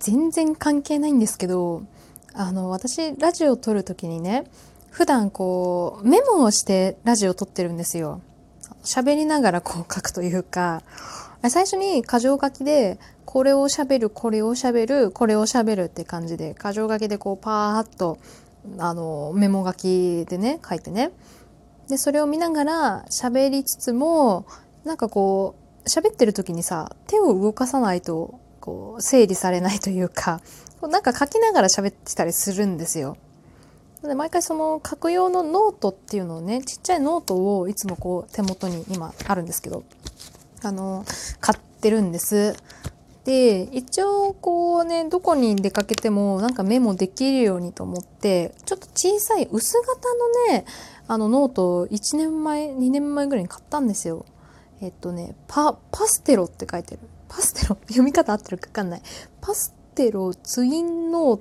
全然関係ないんですけど、あの、私、ラジオを撮るときにね、普段こう、メモをしてラジオを撮ってるんですよ。喋りながら こう書くというか、最初に箇条書きで、これを喋る、これを喋る、これを喋るって感じで、箇条書きでこうパーッと、あの、メモ書きでね、書いてね。で、それを見ながら喋りつつも、なんかこう、喋ってる時にさ、手を動かさないと、こう、整理されないというか、なんか書きながら喋ってたりするんですよ。で毎回その書く用のノートっていうのをね、ちっちゃいノートをいつもこう手元に今あるんですけど、あの、買ってるんです。で、一応こうね、どこに出かけてもなんかメモできるようにと思って、ちょっと小さい薄型のね、あのノートを1年前、2年前ぐらいに買ったんですよ。えっとね、パ、パステロって書いてる。パステロ読み方合ってるかわかんない。パステロツインノー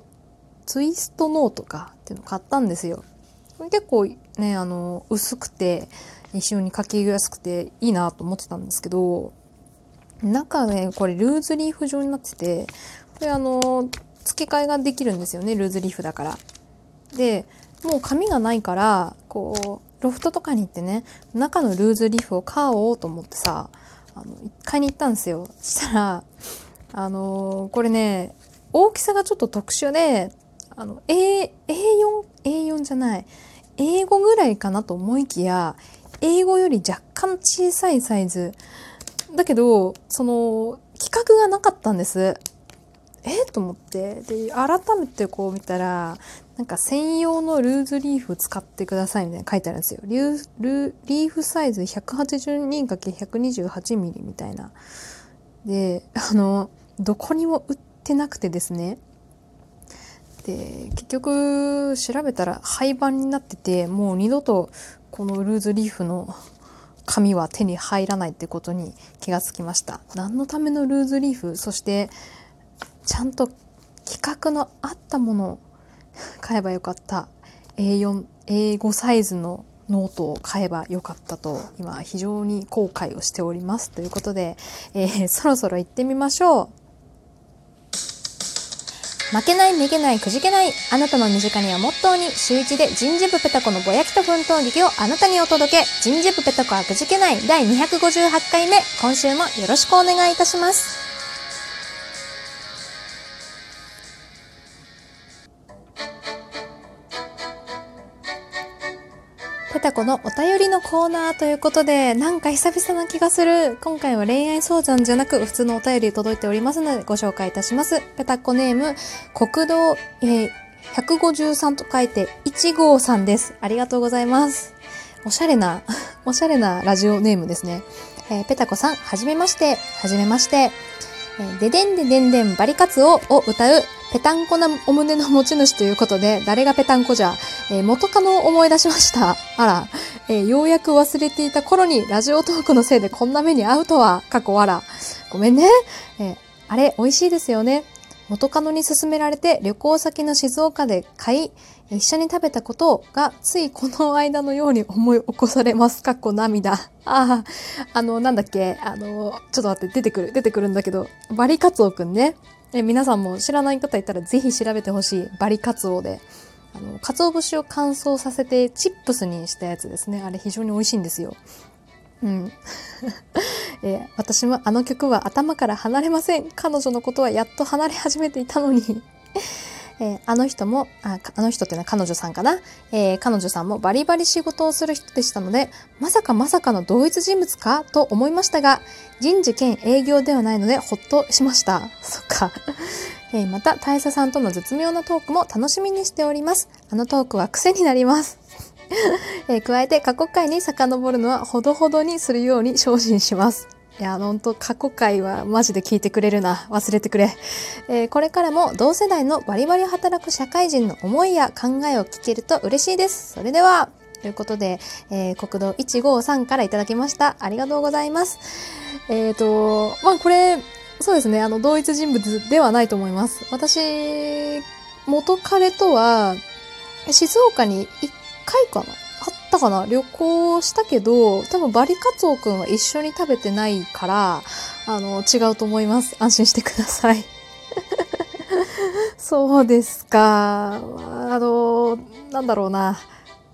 ツイストノートかっていうのを買ったんですよ。結構ね、あの、薄くて、一緒に書きやすくていいなと思ってたんですけど、中ね、これルーズリーフ状になってて、これあの、付け替えができるんですよね、ルーズリーフだから。で、もう紙がないから、こう、ロフトとかに行ってね、中のルーズリーフを買おうと思ってさ、あの、一回に行ったんですよ。そしたら、あのー、これね、大きさがちょっと特殊で、あの、A、A4、A4 じゃない、英語ぐらいかなと思いきや、英語より若干小さいサイズ。だけど、その、規格がなかったんです。え？と思って。で、改めてこう見たら、なんか専用のルーズリーフ使ってくださいみたいな書いてあるんですよ。リュルリーフサイズ 182×128 ミリみたいな。で、あの、どこにも売ってなくてですね。で、結局調べたら廃盤になってて、もう二度とこのルーズリーフの紙は手に入らないってことに気がつきました。何のためのルーズリーフ？そしてちゃんと規格の合ったもの買えばよかった A4、A5 サイズのノートを買えばよかったと今非常に後悔をしておりますということで、えー、そろそろ行ってみましょう負けない、めげない、くじけない。あなたの身近にはモットーに、週一で人事部ペタコのぼやきと奮闘劇をあなたにお届け。人事部ペタコはくじけない第258回目。今週もよろしくお願いいたします。ペタコのお便りのコーナーということで、なんか久々な気がする。今回は恋愛相談じゃなく、普通のお便り届いておりますので、ご紹介いたします。ペタコネーム、国道、えー、153と書いて、1号さんです。ありがとうございます。おしゃれな、おしゃれなラジオネームですね。えー、ペタコさん、はじめまして。はじめまして。ででんででんでんバリカツオを歌うペタンコなお胸の持ち主ということで、誰がペタンコじゃ、えー、元カノを思い出しました。あら、えー、ようやく忘れていた頃にラジオトークのせいでこんな目に遭うとは、過去あら。ごめんね。えー、あれ、美味しいですよね。元カノに勧められて旅行先の静岡で買い、一緒に食べたことがついこの間のように思い起こされます。かっこ涙。ああ、あの、なんだっけ、あの、ちょっと待って、出てくる、出てくるんだけど、バリカツオくんね。え皆さんも知らない方いたらぜひ調べてほしい。バリカツオで。あの、鰹節を乾燥させてチップスにしたやつですね。あれ非常に美味しいんですよ。うん。えー、私もあの曲は頭から離れません。彼女のことはやっと離れ始めていたのに えー、あの人も、ああの人ってのは彼女さんかな、えー、彼女さんもバリバリ仕事をする人でしたので、まさかまさかの同一人物か？と思いましたが、人事兼営業ではないのでほっとしました。そっか。えー、また、大佐さんとの絶妙なトークも楽しみにしております。あのトークは癖になります。えー、加えて過去回に遡るのはほどほどにするように精進します。いや、ほんと過去回はマジで聞いてくれるな。忘れてくれ。えー、これからも同世代のバリバリ働く社会人の思いや考えを聞けると嬉しいです。それでは、ということで、えー、国道153からいただきました。ありがとうございます。えっ、ー、と、まあこれ、そうですね、あの、同一人物ではないと思います。私、元彼とは、静岡に1回かな？あったかな？旅行したけど、多分バリカツオくんは一緒に食べてないから、あの、違うと思います。安心してください。そうですか。あの、なんだろうな。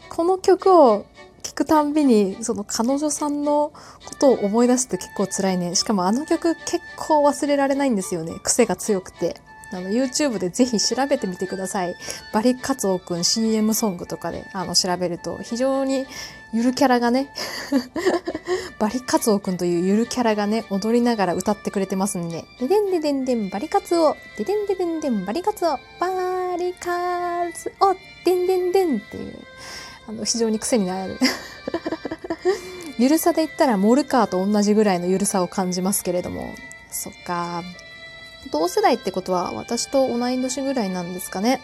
この曲を聴くたんびに、その彼女さんのことを思い出すって結構辛いね。しかもあの曲結構忘れられないんですよね。癖が強くて。あの、YouTube でぜひ調べてみてください。バリカツオくん CM ソングとかで、あの、調べると、非常にゆるキャラがね、バリカツオくんというゆるキャラがね、踊りながら歌ってくれてますんで、ででんででんでんバリカツオ、ででんででんでんバリカツオ、バリカツオ、でんでんでんっていう、あの、非常に癖になる。ゆるさで言ったらモルカーと同じぐらいのゆるさを感じますけれども、そっか。同世代ってことは私と同い年ぐらいなんですかね。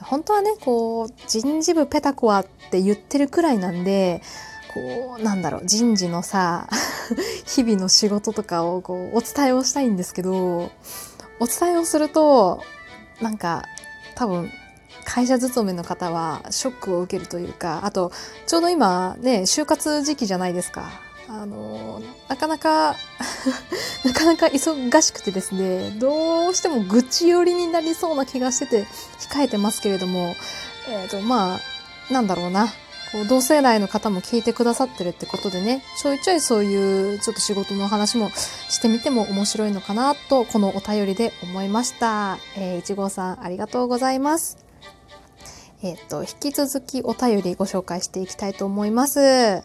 本当はね、こう、人事部ペタコアって言ってるくらいなんで、こう、なんだろう、人事のさ、日々の仕事とかをこう、お伝えをしたいんですけど、お伝えをすると、なんか、多分、会社勤めの方はショックを受けるというか、あと、ちょうど今ね、就活時期じゃないですか。あの、なかなか なかなか忙しくてですね、どうしても愚痴寄りになりそうな気がしてて控えてますけれども、えっ、ー、と、まあ、なんだろうな。こう同世代の方も聞いてくださってるってことでね、ちょいちょいそういうちょっと仕事の話もしてみても面白いのかなと、このお便りで思いました。えー、いちごさんありがとうございます。えっ、ー、と、引き続きお便りご紹介していきたいと思います。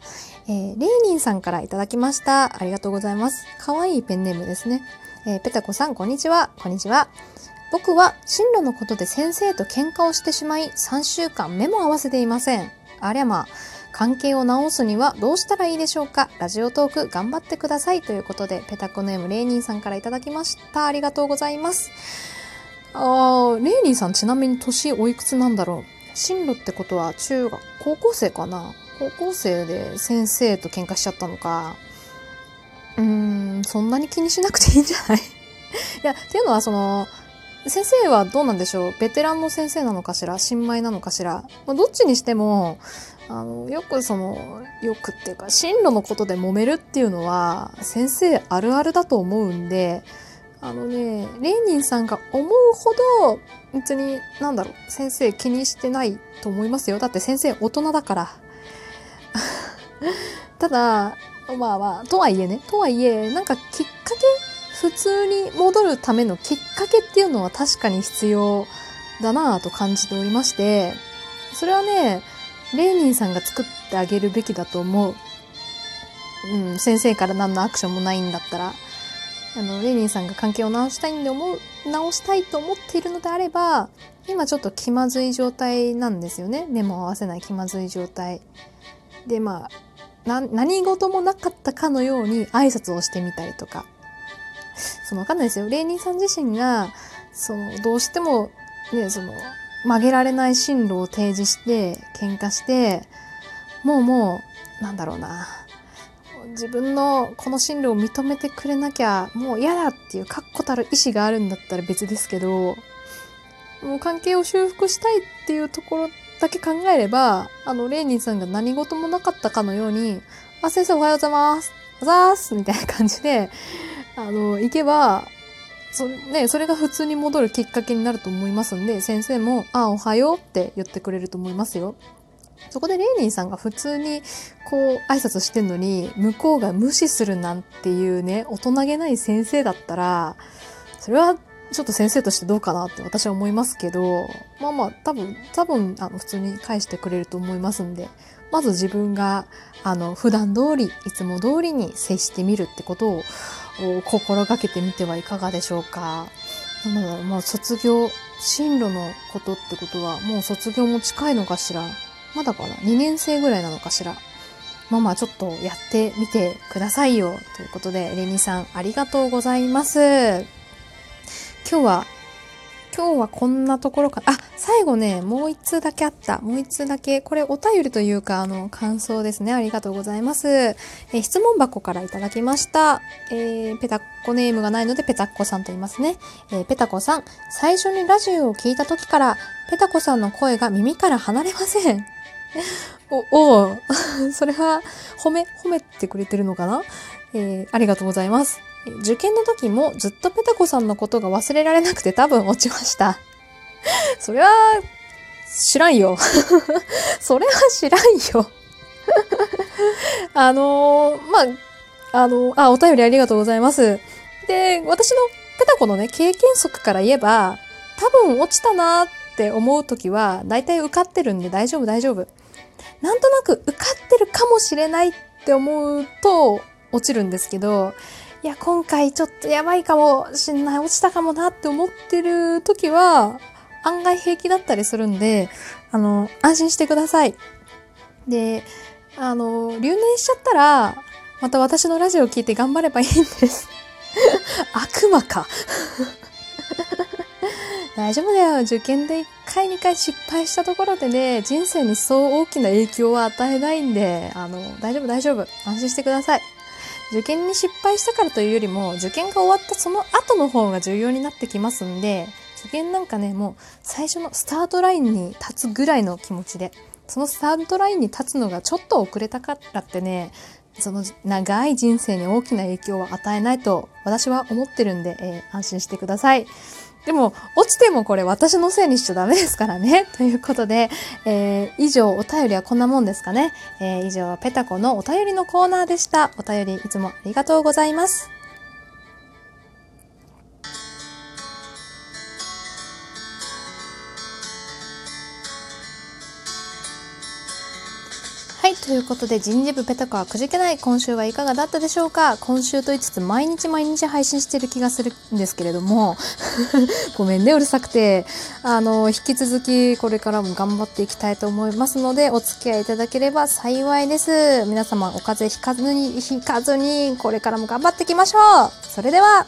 えー、レーニンさんからいただきました。ありがとうございます。かわいいペンネームですね。えー、ペタコさん、こんにちは。こんにちは。僕は進路のことで先生と喧嘩をしてしまい、3週間目も合わせていません。ありゃまあ、関係を直すにはどうしたらいいでしょうかラジオトーク頑張ってください。ということで、ペタコネームレーニンさんからいただきました。ありがとうございます。あー、レーニンさんちなみに年おいくつなんだろう進路ってことは中学、高校生かな高校生で先生と喧嘩しちゃったのか、うーん、そんなに気にしなくていいんじゃない？いや、っていうのはその、先生はどうなんでしょう？ベテランの先生なのかしら？新米なのかしら、まあ、どっちにしても、あの、よくその、よくっていうか、進路のことで揉めるっていうのは、先生あるあるだと思うんで、あのね、レーニンさんが思うほど、別に、なんだろう、先生気にしてないと思いますよ。だって先生大人だから。ただ、まあまあ、とはいえね、とはいえ、なんかきっかけ、普通に戻るためのきっかけっていうのは確かに必要だなぁと感じておりまして、それはね、レーニンさんが作ってあげるべきだと思う。うん、先生から何のアクションもないんだったら、あの、レーニンさんが関係を直したいんで思う、直したいと思っているのであれば、今ちょっと気まずい状態なんですよね。目も合わせない気まずい状態。で、まあ、何事もなかったかのように挨拶をしてみたりとか。そのわかんないですよ。レーニーさん自身が、その、どうしても、ね、その、曲げられない進路を提示して、喧嘩して、もうもう、なんだろうな。自分のこの進路を認めてくれなきゃもう嫌だっていう確固たる意志があるんだったら別ですけど、もう関係を修復したいっていうところだけ考えれば、あの、レーニンさんが何事もなかったかのように、あ、先生おはようございます。おざいますみたいな感じで、あの、行けば、そね、それが普通に戻るきっかけになると思いますんで、先生も、あ、おはようって言ってくれると思いますよ。そこでレーニンさんが普通にこう挨拶してんのに向こうが無視するなんていうね、大人げない先生だったら、それはちょっと先生としてどうかなって私は思いますけど、まあまあ多分、多分、あの、普通に返してくれると思いますんで、まず自分が、あの、普段通り、いつも通りに接してみるってことを心がけてみてはいかがでしょうか。なので、まあ卒業、進路のことってことは、もう卒業も近いのかしら。まだかな ?2 年生ぐらいなのかしら。まあまあちょっとやってみてくださいよ。ということで、レニさんありがとうございます。今日は、今日はこんなところか、あ、最後ね、もう一通だけあった。もう一通だけ。これお便りというか、あの、感想ですね。ありがとうございます。え、質問箱からいただきました。えー、ペタッコネームがないのでペタッコさんと言いますね。えー、ペタコさん、最初にラジオを聞いた時から、ペタコさんの声が耳から離れません。お、お それは、褒め、褒めてくれてるのかな？えー、ありがとうございます。受験の時もずっとペタコさんのことが忘れられなくて多分落ちました。それは、知らんよ。それは知らんよ。あのー、まあ、あのー、あ、お便りありがとうございます。で、私のペタコのね、経験則から言えば、多分落ちたなって思うときは、大体受かってるんで大丈夫大丈夫。なんとなく受かってるかもしれないって思うと落ちるんですけど、いや、今回ちょっとやばいかもしんない、落ちたかもなって思ってる時は、案外平気だったりするんで、あの、安心してください。で、あの、留年しちゃったら、また私のラジオを聞いて頑張ればいいんです。悪魔か 大丈夫だよ。受験で1回2回失敗したところでね、人生にそう大きな影響は与えないんで、あの、大丈夫大丈夫。安心してください。受験に失敗したからというよりも、受験が終わったその後の方が重要になってきますんで、受験なんかね、もう最初のスタートラインに立つぐらいの気持ちで、そのスタートラインに立つのがちょっと遅れたからってね、その長い人生に大きな影響は与えないと私は思ってるんで、えー、安心してください。でも、落ちてもこれ私のせいにしちゃダメですからね。ということで、えー、以上、お便りはこんなもんですかね。えー、以上、ペタコのお便りのコーナーでした。お便りいつもありがとうございます。ということで人事部ペタコはくじけない今週はいかがだったでしょうか？今週と言いつつ毎日毎日配信してる気がするんですけれども。ごめんねうるさくて。あの引き続きこれからも頑張っていきたいと思いますのでお付き合いいただければ幸いです。皆様お風邪ひかずにひかずにこれからも頑張っていきましょう。それでは。